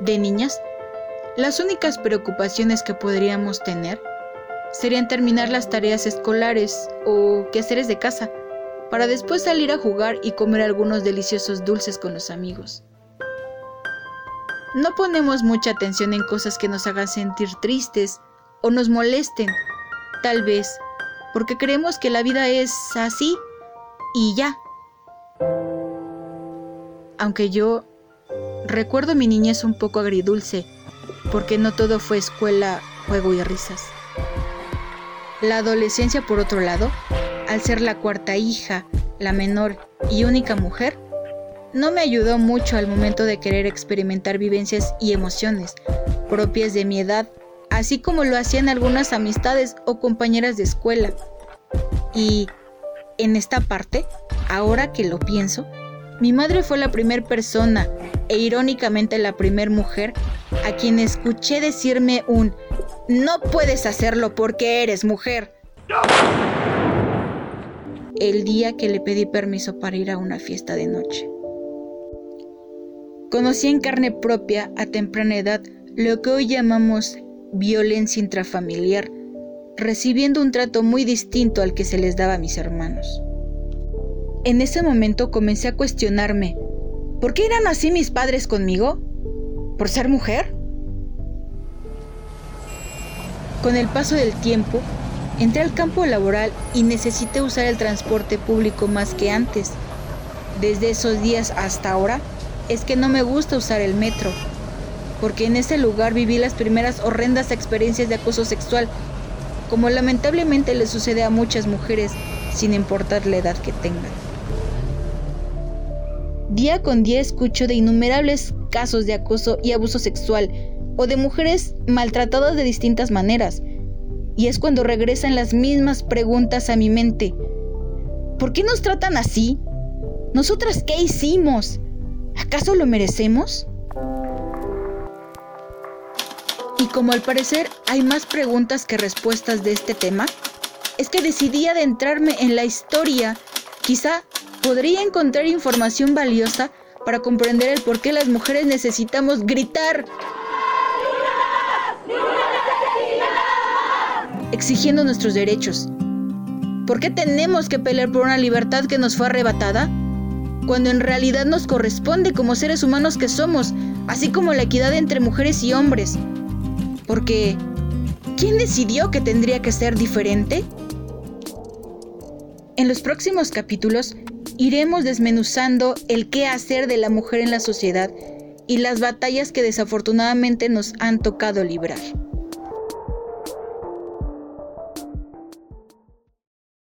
De niñas, las únicas preocupaciones que podríamos tener serían terminar las tareas escolares o quehaceres de casa, para después salir a jugar y comer algunos deliciosos dulces con los amigos. No ponemos mucha atención en cosas que nos hagan sentir tristes o nos molesten, tal vez porque creemos que la vida es así y ya. Aunque yo recuerdo mi niñez un poco agridulce, porque no todo fue escuela, juego y risas. La adolescencia, por otro lado, al ser la cuarta hija, la menor y única mujer, no me ayudó mucho al momento de querer experimentar vivencias y emociones propias de mi edad, así como lo hacían algunas amistades o compañeras de escuela. Y en esta parte, ahora que lo pienso, mi madre fue la primera persona e irónicamente la primera mujer a quien escuché decirme un no puedes hacerlo porque eres mujer. El día que le pedí permiso para ir a una fiesta de noche. Conocí en carne propia a temprana edad lo que hoy llamamos violencia intrafamiliar, recibiendo un trato muy distinto al que se les daba a mis hermanos. En ese momento comencé a cuestionarme, ¿por qué eran así mis padres conmigo? ¿Por ser mujer? Con el paso del tiempo, entré al campo laboral y necesité usar el transporte público más que antes. Desde esos días hasta ahora, es que no me gusta usar el metro, porque en ese lugar viví las primeras horrendas experiencias de acoso sexual, como lamentablemente le sucede a muchas mujeres, sin importar la edad que tengan. Día con día escucho de innumerables casos de acoso y abuso sexual, o de mujeres maltratadas de distintas maneras, y es cuando regresan las mismas preguntas a mi mente. ¿Por qué nos tratan así? ¿Nosotras qué hicimos? ¿Acaso lo merecemos? Y como al parecer hay más preguntas que respuestas de este tema, es que decidí adentrarme en la historia. Quizá podría encontrar información valiosa para comprender el por qué las mujeres necesitamos gritar. Exigiendo nuestros derechos. ¿Por qué tenemos que pelear por una libertad que nos fue arrebatada? cuando en realidad nos corresponde como seres humanos que somos, así como la equidad entre mujeres y hombres. Porque, ¿quién decidió que tendría que ser diferente? En los próximos capítulos iremos desmenuzando el qué hacer de la mujer en la sociedad y las batallas que desafortunadamente nos han tocado librar.